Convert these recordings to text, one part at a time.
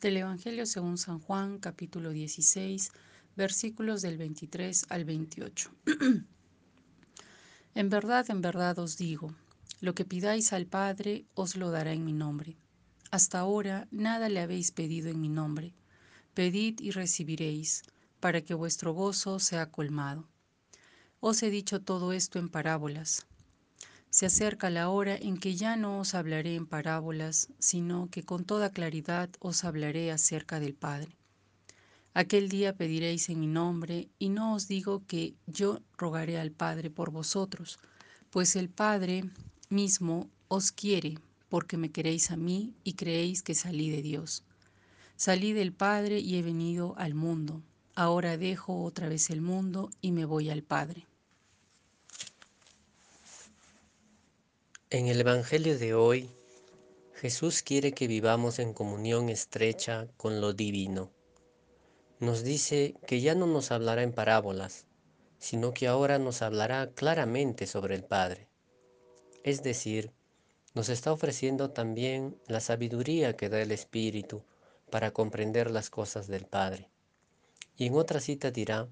Del Evangelio según San Juan, capítulo 16, versículos del 23 al 28. en verdad, en verdad os digo, lo que pidáis al Padre os lo dará en mi nombre. Hasta ahora nada le habéis pedido en mi nombre. Pedid y recibiréis, para que vuestro gozo sea colmado. Os he dicho todo esto en parábolas se acerca la hora en que ya no os hablaré en parábolas, sino que con toda claridad os hablaré acerca del Padre. Aquel día pediréis en mi nombre, y no os digo que yo rogaré al Padre por vosotros, pues el Padre mismo os quiere, porque me queréis a mí y creéis que salí de Dios. Salí del Padre y he venido al mundo. Ahora dejo otra vez el mundo y me voy al Padre. En el Evangelio de hoy, Jesús quiere que vivamos en comunión estrecha con lo divino. Nos dice que ya no nos hablará en parábolas, sino que ahora nos hablará claramente sobre el Padre. Es decir, nos está ofreciendo también la sabiduría que da el Espíritu para comprender las cosas del Padre. Y en otra cita dirá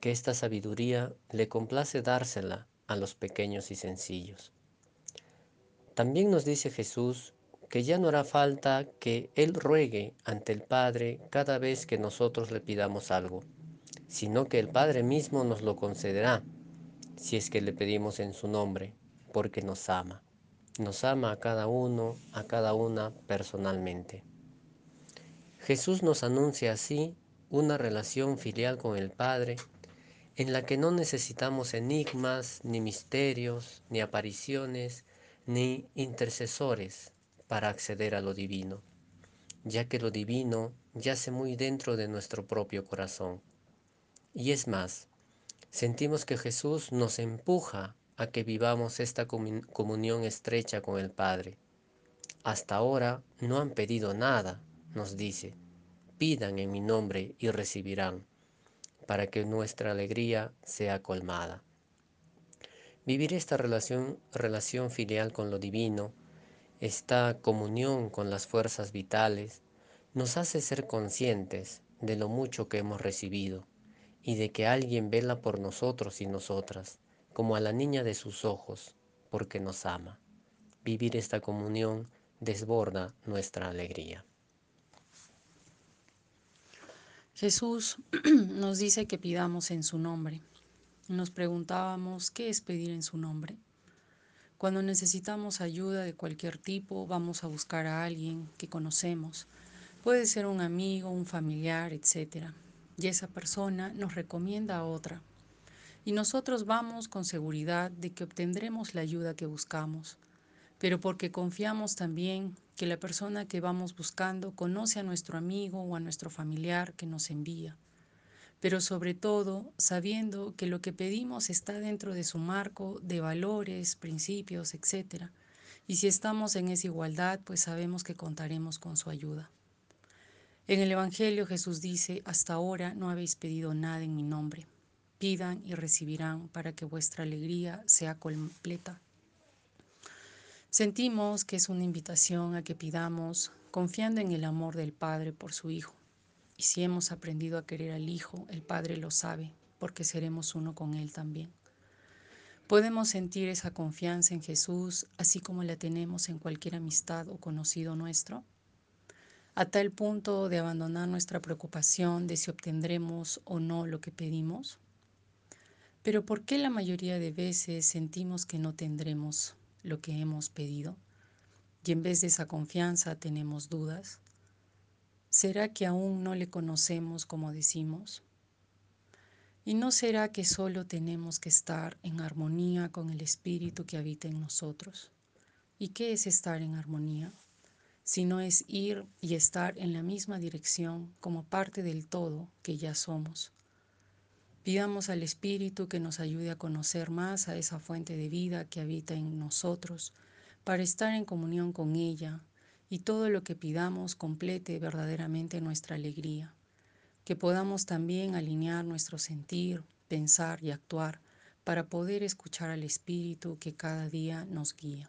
que esta sabiduría le complace dársela a los pequeños y sencillos. También nos dice Jesús que ya no hará falta que Él ruegue ante el Padre cada vez que nosotros le pidamos algo, sino que el Padre mismo nos lo concederá, si es que le pedimos en su nombre, porque nos ama. Nos ama a cada uno, a cada una personalmente. Jesús nos anuncia así una relación filial con el Padre en la que no necesitamos enigmas, ni misterios, ni apariciones, ni intercesores para acceder a lo divino, ya que lo divino yace muy dentro de nuestro propio corazón. Y es más, sentimos que Jesús nos empuja a que vivamos esta comunión estrecha con el Padre. Hasta ahora no han pedido nada, nos dice. Pidan en mi nombre y recibirán, para que nuestra alegría sea colmada. Vivir esta relación, relación filial con lo divino, esta comunión con las fuerzas vitales, nos hace ser conscientes de lo mucho que hemos recibido y de que alguien vela por nosotros y nosotras, como a la niña de sus ojos, porque nos ama. Vivir esta comunión desborda nuestra alegría. Jesús nos dice que pidamos en su nombre. Nos preguntábamos qué es pedir en su nombre. Cuando necesitamos ayuda de cualquier tipo, vamos a buscar a alguien que conocemos. Puede ser un amigo, un familiar, etc. Y esa persona nos recomienda a otra. Y nosotros vamos con seguridad de que obtendremos la ayuda que buscamos, pero porque confiamos también que la persona que vamos buscando conoce a nuestro amigo o a nuestro familiar que nos envía pero sobre todo sabiendo que lo que pedimos está dentro de su marco de valores, principios, etc. Y si estamos en esa igualdad, pues sabemos que contaremos con su ayuda. En el Evangelio Jesús dice, hasta ahora no habéis pedido nada en mi nombre. Pidan y recibirán para que vuestra alegría sea completa. Sentimos que es una invitación a que pidamos confiando en el amor del Padre por su Hijo y si hemos aprendido a querer al Hijo, el Padre lo sabe, porque seremos uno con Él también. Podemos sentir esa confianza en Jesús, así como la tenemos en cualquier amistad o conocido nuestro, a tal punto de abandonar nuestra preocupación de si obtendremos o no lo que pedimos. Pero ¿por qué la mayoría de veces sentimos que no tendremos lo que hemos pedido? Y en vez de esa confianza tenemos dudas. ¿Será que aún no le conocemos como decimos? ¿Y no será que solo tenemos que estar en armonía con el Espíritu que habita en nosotros? ¿Y qué es estar en armonía? Si no es ir y estar en la misma dirección como parte del todo que ya somos. Pidamos al Espíritu que nos ayude a conocer más a esa fuente de vida que habita en nosotros, para estar en comunión con ella, y todo lo que pidamos complete verdaderamente nuestra alegría, que podamos también alinear nuestro sentir, pensar y actuar para poder escuchar al Espíritu que cada día nos guía.